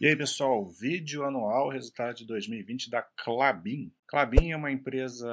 E aí, pessoal, vídeo anual, resultado de 2020 da Clabin. Clabin é uma empresa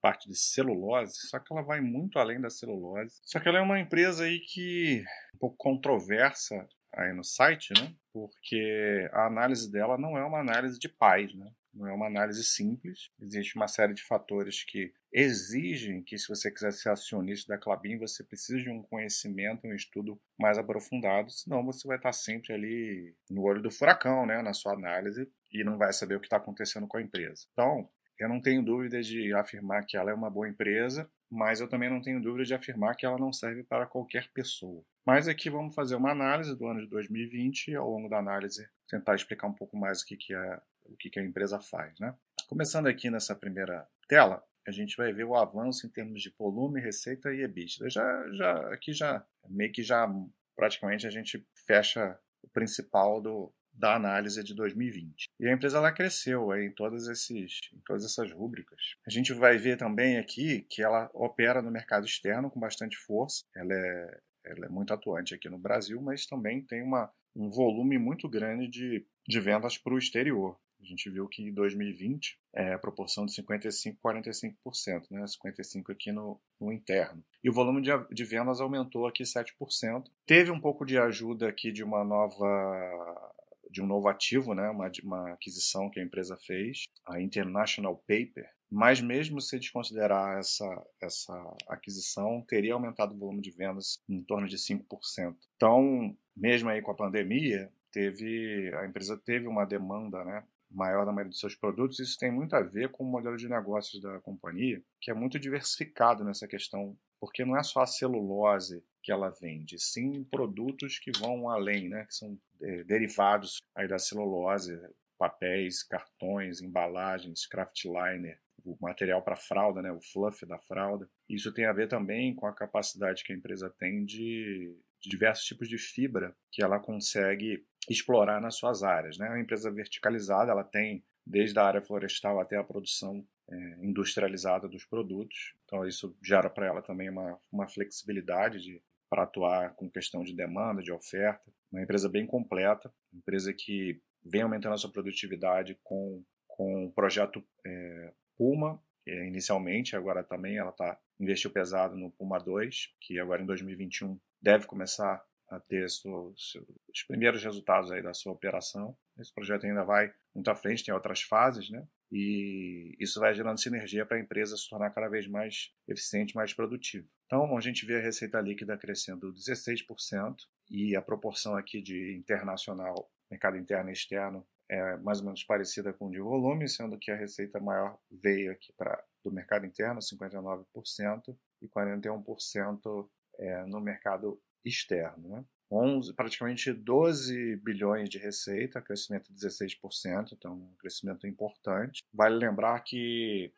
parte de celulose, só que ela vai muito além da celulose. Só que ela é uma empresa aí que é um pouco controversa aí no site, né? Porque a análise dela não é uma análise de paz, né? Não é uma análise simples. Existe uma série de fatores que exigem que, se você quiser ser acionista da Clabin, você precisa de um conhecimento, um estudo mais aprofundado, senão você vai estar sempre ali no olho do furacão, né, na sua análise, e não vai saber o que está acontecendo com a empresa. Então, eu não tenho dúvida de afirmar que ela é uma boa empresa, mas eu também não tenho dúvida de afirmar que ela não serve para qualquer pessoa. Mas aqui vamos fazer uma análise do ano de 2020 e ao longo da análise tentar explicar um pouco mais o que, que, é, o que, que a empresa faz. Né? Começando aqui nessa primeira tela, a gente vai ver o avanço em termos de volume, receita e EBITDA. Já, já, aqui já, meio que já praticamente a gente fecha o principal do, da análise de 2020. E a empresa ela cresceu em, todas esses, em todas essas rúbricas. A gente vai ver também aqui que ela opera no mercado externo com bastante força. Ela é, ela é muito atuante aqui no Brasil, mas também tem uma, um volume muito grande de, de vendas para o exterior. A gente viu que em 2020 é a proporção de 55% 45%, né? 55% aqui no, no interno. E o volume de, de vendas aumentou aqui 7%. Teve um pouco de ajuda aqui de uma nova de um novo ativo, né, uma, uma aquisição que a empresa fez, a International Paper, mas mesmo se desconsiderar essa, essa aquisição, teria aumentado o volume de vendas em torno de 5%. Então, mesmo aí com a pandemia, teve a empresa teve uma demanda né, maior da maioria dos seus produtos, isso tem muito a ver com o modelo de negócios da companhia, que é muito diversificado nessa questão, porque não é só a celulose que ela vende, sim produtos que vão além, né, que são é, derivados aí da celulose, papéis, cartões, embalagens, craft liner, o material para fralda, né, o fluff da fralda. Isso tem a ver também com a capacidade que a empresa tem de, de diversos tipos de fibra que ela consegue explorar nas suas áreas. Né? É uma empresa verticalizada, ela tem desde a área florestal até a produção é, industrializada dos produtos. Então isso gera para ela também uma, uma flexibilidade para atuar com questão de demanda, de oferta. Uma empresa bem completa, empresa que vem aumentando a sua produtividade com, com o projeto é, Puma, é, inicialmente, agora também ela está investiu pesado no Puma 2, que agora em 2021 deve começar a ter os primeiros resultados aí da sua operação. Esse projeto ainda vai muito à frente, tem outras fases, né? E isso vai gerando sinergia para a empresa se tornar cada vez mais eficiente, mais produtiva. Então, a gente vê a receita líquida crescendo 16% e a proporção aqui de internacional, mercado interno e externo, é mais ou menos parecida com o de volume, sendo que a receita maior veio aqui para do mercado interno, 59%, e 41% é, no mercado externo. Né? 11, praticamente 12 bilhões de receita, crescimento de 16%, então um crescimento importante. Vale lembrar que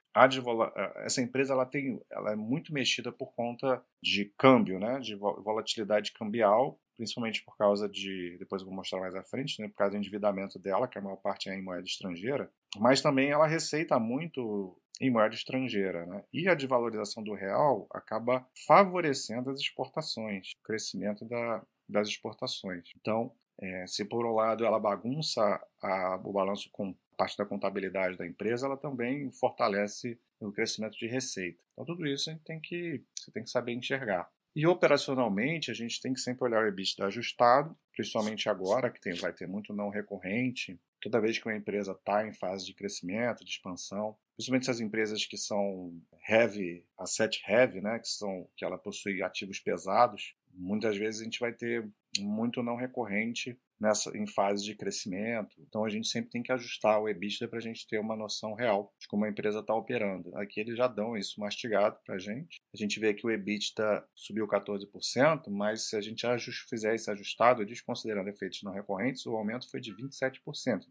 essa empresa ela tem, ela é muito mexida por conta de câmbio, né, de volatilidade cambial, principalmente por causa de, depois eu vou mostrar mais à frente, né, por causa do endividamento dela, que a maior parte é em moeda estrangeira, mas também ela receita muito em moeda estrangeira. Né? E a desvalorização do real acaba favorecendo as exportações, o crescimento da, das exportações. Então, é, se por um lado ela bagunça a, o balanço com parte da contabilidade da empresa, ela também fortalece o crescimento de receita. Então, tudo isso a gente tem que, você tem que saber enxergar. E operacionalmente, a gente tem que sempre olhar o EBITDA ajustado, principalmente agora, que tem, vai ter muito não recorrente. Toda vez que uma empresa está em fase de crescimento, de expansão, principalmente essas empresas que são heavy, asset heavy, né, que, são, que ela possui ativos pesados, muitas vezes a gente vai ter muito não recorrente nessa em fase de crescimento. Então a gente sempre tem que ajustar o EBITDA para a gente ter uma noção real de como a empresa está operando. Aqui eles já dão isso mastigado para a gente. A gente vê que o EBITDA subiu 14%, mas se a gente fizer esse ajustado, desconsiderando efeitos não recorrentes, o aumento foi de 27%.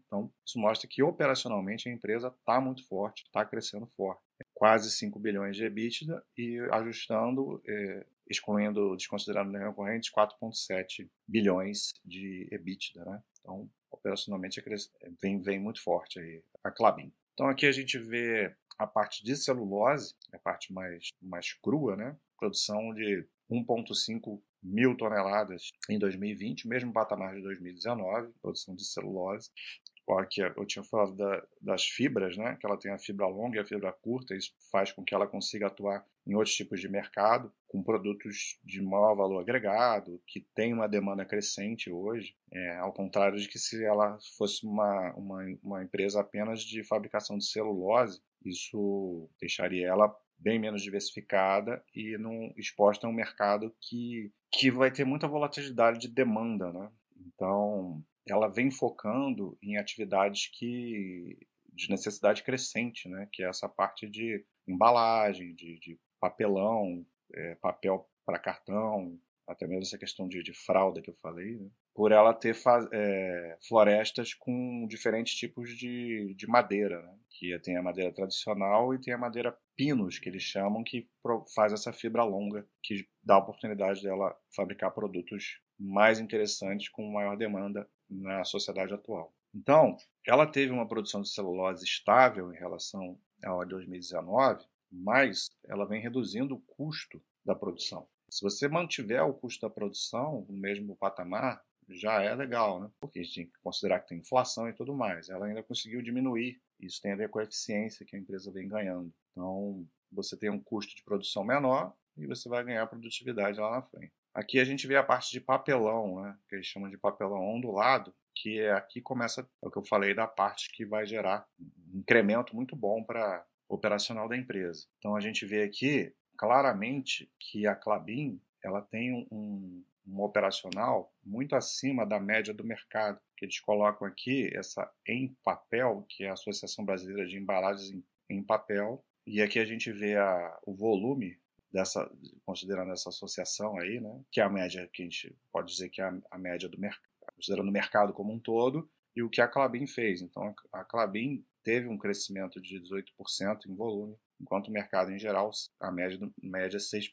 Então isso mostra que operacionalmente a empresa está muito forte, está crescendo forte. É quase 5 bilhões de EBITDA e ajustando é, excluindo, desconsiderando não recorrentes, 4,7 bilhões de EBITDA, né? Então, operacionalmente, vem, vem muito forte aí a Clabin. Então, aqui a gente vê a parte de celulose, a parte mais, mais crua, né? Produção de 1,5 mil toneladas em 2020, mesmo patamar de 2019, produção de celulose. Aqui eu tinha falado da, das fibras, né? Que ela tem a fibra longa e a fibra curta. Isso faz com que ela consiga atuar em outros tipos de mercado, com produtos de maior valor agregado, que tem uma demanda crescente hoje, é, ao contrário de que se ela fosse uma, uma, uma empresa apenas de fabricação de celulose, isso deixaria ela bem menos diversificada e não exposta a um mercado que, que vai ter muita volatilidade de demanda, né? Então, ela vem focando em atividades que de necessidade crescente, né? Que é essa parte de embalagem, de, de papelão, é, papel para cartão, até mesmo essa questão de, de fralda que eu falei, né? por ela ter é, florestas com diferentes tipos de, de madeira, né? que tem a madeira tradicional e tem a madeira pinos, que eles chamam, que faz essa fibra longa, que dá a oportunidade dela fabricar produtos mais interessantes com maior demanda na sociedade atual. Então, ela teve uma produção de celulose estável em relação ao 2019, mas ela vem reduzindo o custo da produção. Se você mantiver o custo da produção no mesmo patamar, já é legal, né? Porque a gente tem que considerar que tem inflação e tudo mais. Ela ainda conseguiu diminuir. Isso tem a ver com a eficiência que a empresa vem ganhando. Então, você tem um custo de produção menor e você vai ganhar produtividade lá na frente. Aqui a gente vê a parte de papelão, né? Que eles chamam de papelão ondulado, que é aqui começa é o que eu falei da parte que vai gerar um incremento muito bom para operacional da empresa. Então a gente vê aqui claramente que a Clabin ela tem um, um operacional muito acima da média do mercado, que eles colocam aqui essa em papel, que é a Associação Brasileira de Embalagens em, em Papel, e aqui a gente vê a, o volume dessa, considerando essa associação aí, né, que é a média que a gente pode dizer que é a, média do mercado, considerando o mercado como um todo, e o que a Clabin fez. Então a Clabin teve um crescimento de 18% em volume, enquanto o mercado em geral, a média, média é 6%.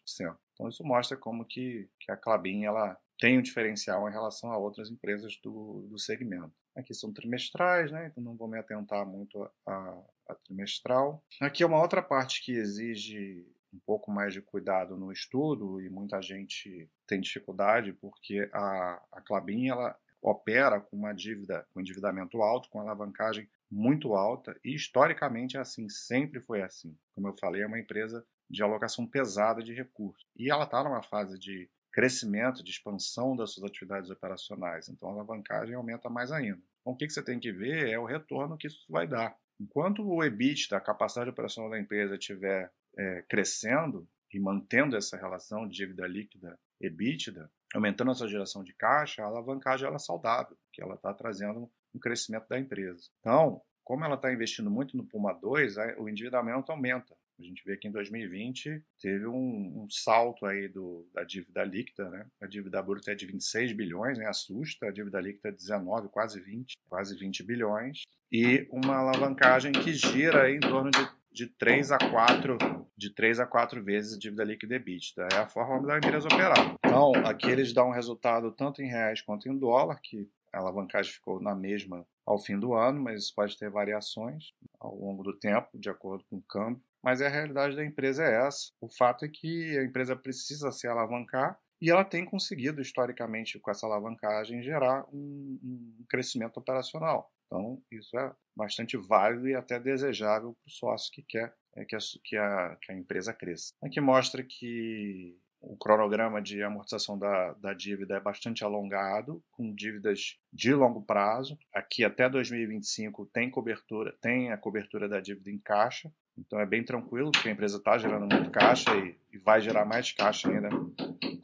Então isso mostra como que, que a Clabin ela tem um diferencial em relação a outras empresas do, do segmento. Aqui são trimestrais, né? então não vou me atentar muito a, a trimestral. Aqui é uma outra parte que exige um pouco mais de cuidado no estudo e muita gente tem dificuldade porque a, a Clabin ela opera com uma dívida, com endividamento alto, com alavancagem muito alta e historicamente é assim, sempre foi assim. Como eu falei, é uma empresa de alocação pesada de recursos e ela está numa fase de crescimento, de expansão das suas atividades operacionais, então a alavancagem aumenta mais ainda. Então, o que você tem que ver é o retorno que isso vai dar. Enquanto o EBITDA, a capacidade operacional da empresa, estiver é, crescendo e mantendo essa relação de dívida líquida EBITDA, aumentando a sua geração de caixa, a alavancagem ela é saudável, que ela está trazendo um crescimento da empresa. Então, como ela está investindo muito no Puma 2, o endividamento aumenta. A gente vê que em 2020 teve um, um salto aí do, da dívida líquida, né? A dívida bruta é de 26 bilhões, né? Assusta, a dívida líquida é 19, quase 20, quase 20 bilhões. E uma alavancagem que gira em torno de, de 3 a 4 de 3 a 4 vezes a dívida líquida EBITDA. É a forma da empresa operar. Então, aqui eles dão um resultado tanto em reais quanto em dólar, que a alavancagem ficou na mesma ao fim do ano, mas isso pode ter variações ao longo do tempo, de acordo com o câmbio. Mas a realidade da empresa é essa. O fato é que a empresa precisa se alavancar e ela tem conseguido, historicamente, com essa alavancagem, gerar um, um crescimento operacional. Então, isso é bastante válido e até desejável para o sócio que quer é, que, a, que, a, que a empresa cresça. Aqui mostra que o cronograma de amortização da, da dívida é bastante alongado, com dívidas de longo prazo. Aqui até 2025 tem cobertura, tem a cobertura da dívida em caixa, então é bem tranquilo, porque a empresa está gerando muito caixa e, e, vai gerar mais caixa ainda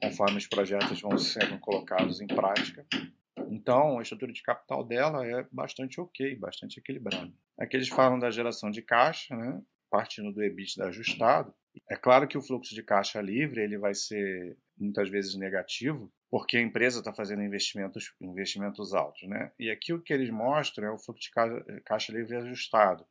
conforme os projetos vão sendo colocados em prática. Então, a estrutura de capital dela é bastante ok, bastante equilibrada. Aqui eles falam da geração de caixa, né, partindo do EBITDA ajustado. É claro que o fluxo de caixa livre ele vai ser muitas vezes negativo, porque a empresa está fazendo investimentos, investimentos altos. Né? E aqui o que eles mostram é o fluxo de caixa livre ajustado.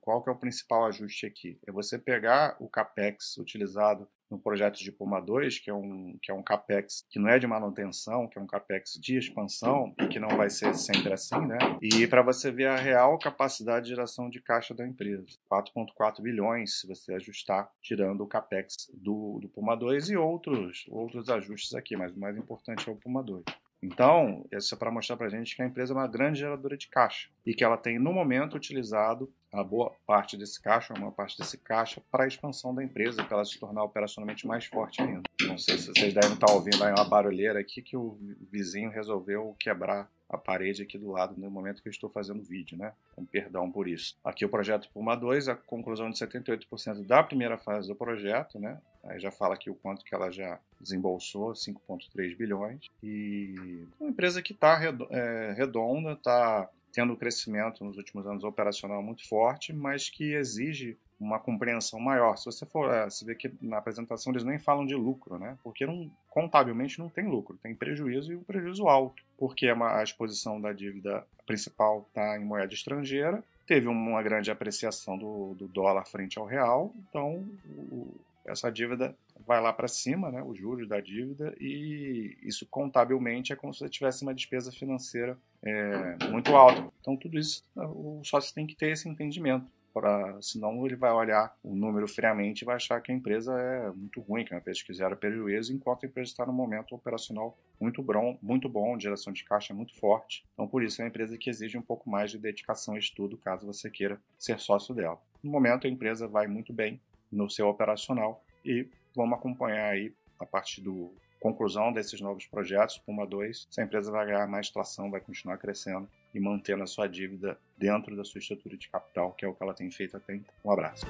Qual que é o principal ajuste aqui? É você pegar o CAPEX utilizado no projeto de Puma 2, que é um que é um capex que não é de manutenção, que é um capex de expansão, que não vai ser sempre assim, né? E para você ver a real capacidade de geração de caixa da empresa, 4.4 bilhões, se você ajustar, tirando o capex do, do Puma 2 e outros outros ajustes aqui, mas o mais importante é o Puma 2. Então, isso é para mostrar para a gente que a empresa é uma grande geradora de caixa e que ela tem, no momento, utilizado a boa parte desse caixa, a maior parte desse caixa, para a expansão da empresa, para ela se tornar operacionalmente mais forte ainda. Não sei se vocês devem estar ouvindo aí uma barulheira aqui que o vizinho resolveu quebrar a parede aqui do lado no momento que eu estou fazendo o vídeo, né? Com perdão por isso. Aqui o projeto Puma 2, a conclusão de 78% da primeira fase do projeto, né? Aí já fala aqui o quanto que ela já desembolsou, 5,3 bilhões. E uma empresa que está é, redonda, está tendo crescimento nos últimos anos operacional muito forte, mas que exige uma compreensão maior. Se você for é, se vê que na apresentação eles nem falam de lucro, né? Porque não, contabilmente não tem lucro, tem prejuízo e um prejuízo alto, porque a exposição da dívida principal está em moeda estrangeira, teve uma grande apreciação do, do dólar frente ao real, então o, essa dívida vai lá para cima, né, os juros da dívida, e isso contabilmente é como se você tivesse uma despesa financeira é, muito alta. Então, tudo isso o sócio tem que ter esse entendimento. Pra, senão ele vai olhar o número friamente e vai achar que a empresa é muito ruim, que é uma empresa que gera prejuízo, enquanto a empresa está num momento operacional muito bom, muito bom, geração de caixa muito forte. Então, por isso, é uma empresa que exige um pouco mais de dedicação e estudo, caso você queira ser sócio dela. No momento, a empresa vai muito bem no seu operacional e vamos acompanhar aí a partir do conclusão desses novos projetos, Puma 2, essa empresa vai ganhar mais tração, vai continuar crescendo e mantendo a sua dívida dentro da sua estrutura de capital, que é o que ela tem feito até então. Um abraço.